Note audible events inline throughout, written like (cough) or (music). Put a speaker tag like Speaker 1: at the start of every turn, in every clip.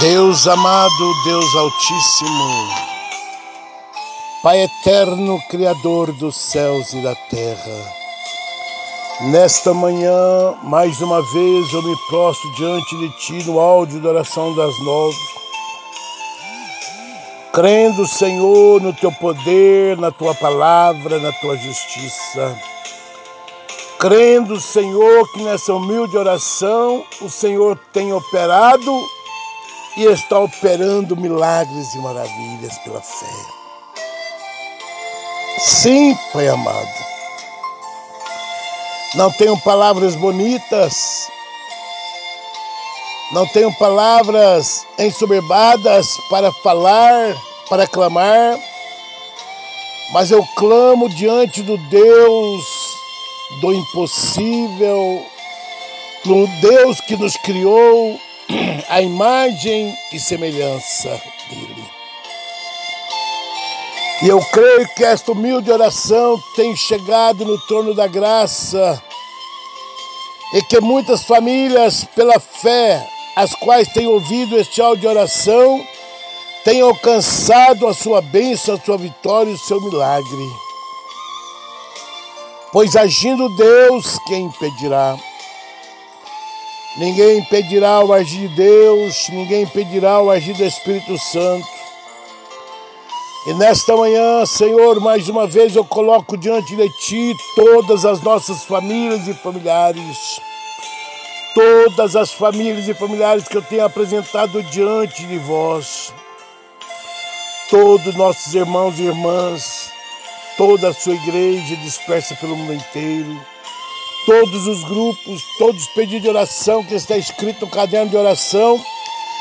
Speaker 1: Deus amado, Deus Altíssimo, Pai eterno, Criador dos céus e da terra. Nesta manhã, mais uma vez, eu me prostro diante de Ti no áudio da oração das nove, crendo, Senhor, no Teu poder, na Tua palavra, na Tua justiça. Crendo, Senhor, que nessa humilde oração o Senhor tem operado e está operando milagres e maravilhas pela fé. Sim, Pai amado. Não tenho palavras bonitas, não tenho palavras ensoberbadas para falar, para clamar, mas eu clamo diante do Deus do impossível, do Deus que nos criou (clears throat) a imagem e semelhança dele. E eu creio que esta humilde oração tem chegado no trono da graça e que muitas famílias, pela fé, as quais têm ouvido este áudio de oração, têm alcançado a sua bênção, a sua vitória e o seu milagre. Pois agindo Deus, quem impedirá? Ninguém impedirá o agir de Deus, ninguém impedirá o agir do Espírito Santo. E nesta manhã, Senhor, mais uma vez eu coloco diante de Ti todas as nossas famílias e familiares. Todas as famílias e familiares que eu tenho apresentado diante de vós. Todos nossos irmãos e irmãs, toda a sua igreja dispersa pelo mundo inteiro todos os grupos, todos os pedidos de oração que está escrito no caderno de oração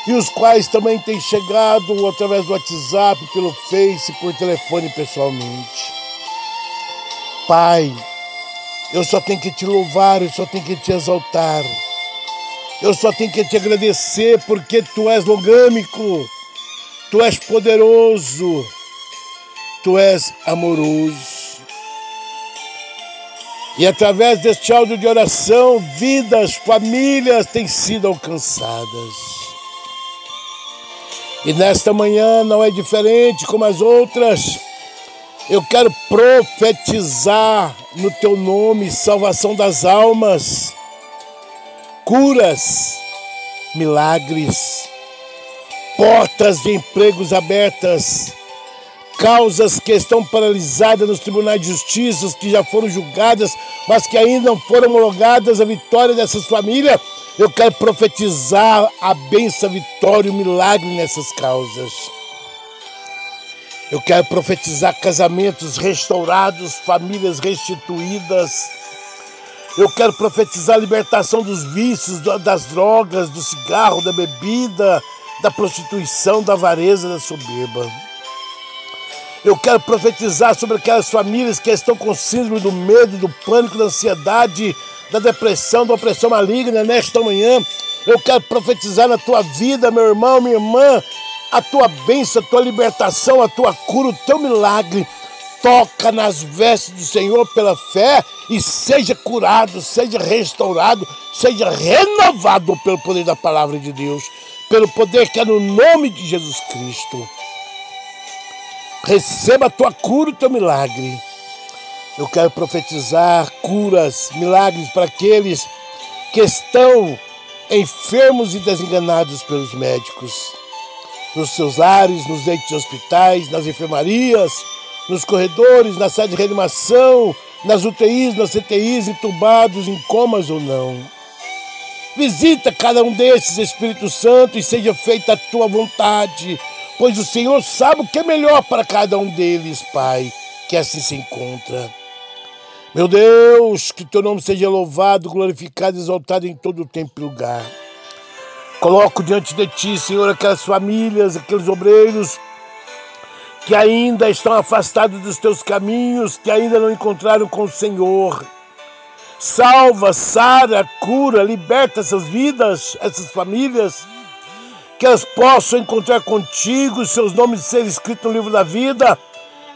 Speaker 1: e os quais também têm chegado através do WhatsApp, pelo Face, por telefone pessoalmente. Pai, eu só tenho que te louvar, eu só tenho que te exaltar. Eu só tenho que te agradecer porque tu és longâmico, tu és poderoso, tu és amoroso. E através deste áudio de oração, vidas, famílias têm sido alcançadas. E nesta manhã não é diferente como as outras. Eu quero profetizar no teu nome salvação das almas, curas, milagres, portas de empregos abertas causas que estão paralisadas nos tribunais de justiça, que já foram julgadas, mas que ainda não foram homologadas a vitória dessas famílias. Eu quero profetizar a benção, a vitória, o milagre nessas causas. Eu quero profetizar casamentos restaurados, famílias restituídas. Eu quero profetizar a libertação dos vícios, das drogas, do cigarro, da bebida, da prostituição, da avareza, da soberba. Eu quero profetizar sobre aquelas famílias que estão com síndrome do medo, do pânico, da ansiedade, da depressão, da opressão maligna nesta manhã. Eu quero profetizar na tua vida, meu irmão, minha irmã, a tua bênção, a tua libertação, a tua cura, o teu milagre. Toca nas vestes do Senhor pela fé e seja curado, seja restaurado, seja renovado pelo poder da palavra de Deus, pelo poder que é no nome de Jesus Cristo. Receba a tua cura, o teu milagre. Eu quero profetizar curas, milagres para aqueles que estão enfermos e desenganados pelos médicos. Nos seus lares, nos leitos de hospitais, nas enfermarias, nos corredores, na sala de reanimação, nas UTIs, nas CTIs, entubados, em comas ou não. Visita cada um desses, Espírito Santo, e seja feita a tua vontade pois o Senhor sabe o que é melhor para cada um deles, Pai, que assim se encontra. Meu Deus, que teu nome seja louvado, glorificado, exaltado em todo o tempo e lugar. Coloco diante de ti, Senhor, aquelas famílias, aqueles obreiros que ainda estão afastados dos teus caminhos, que ainda não encontraram com o Senhor. Salva, sara, cura, liberta essas vidas, essas famílias que elas possam encontrar contigo, seus nomes serem escritos no livro da vida,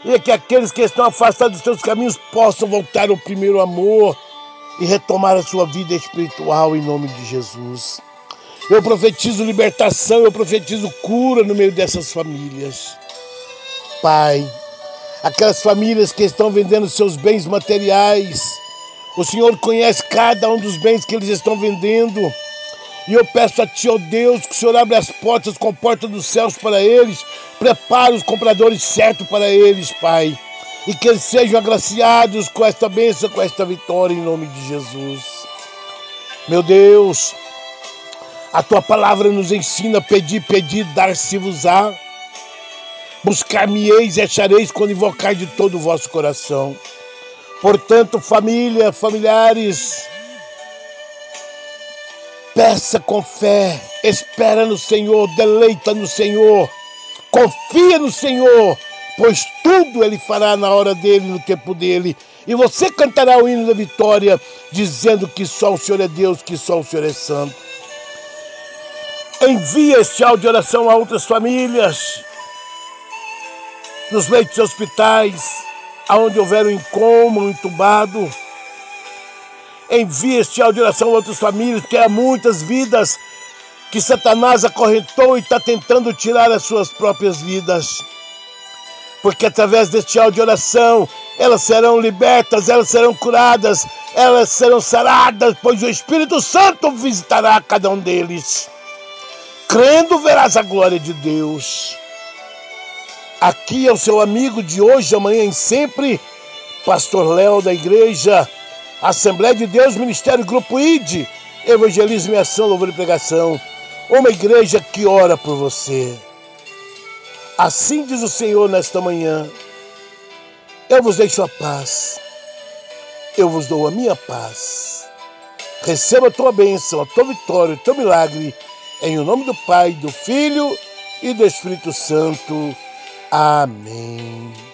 Speaker 1: e que aqueles que estão afastados dos teus caminhos possam voltar ao primeiro amor e retomar a sua vida espiritual em nome de Jesus. Eu profetizo libertação, eu profetizo cura no meio dessas famílias. Pai, aquelas famílias que estão vendendo seus bens materiais, o Senhor conhece cada um dos bens que eles estão vendendo. E eu peço a Ti, ó Deus, que o Senhor abra as portas com a porta dos céus para eles, prepare os compradores certos para eles, Pai. E que eles sejam agraciados com esta bênção, com esta vitória, em nome de Jesus. Meu Deus, a Tua palavra nos ensina: pedir, pedir, dar-se-vos-á. Buscar-me-eis e achareis quando invocar de todo o vosso coração. Portanto, família, familiares, peça com fé, espera no Senhor, deleita no Senhor, confia no Senhor, pois tudo Ele fará na hora dele, no tempo dele. E você cantará o hino da vitória, dizendo que só o Senhor é Deus, que só o Senhor é santo. Envie este áudio de oração a outras famílias, nos leitos de hospitais, aonde houver um incômodo, um entubado. Envie este áudio oração a outras famílias, porque há muitas vidas que Satanás acorrentou e está tentando tirar as suas próprias vidas. Porque através deste áudio de oração, elas serão libertas, elas serão curadas, elas serão saradas, pois o Espírito Santo visitará cada um deles. Crendo, verás a glória de Deus. Aqui é o seu amigo de hoje, amanhã e sempre, Pastor Léo da Igreja, Assembleia de Deus, Ministério Grupo ID, Evangelismo e Ação, Louvor e Pregação, uma igreja que ora por você. Assim diz o Senhor nesta manhã: Eu vos deixo a paz, eu vos dou a minha paz. Receba a tua bênção, a tua vitória, o teu milagre, em o nome do Pai, do Filho e do Espírito Santo. Amém.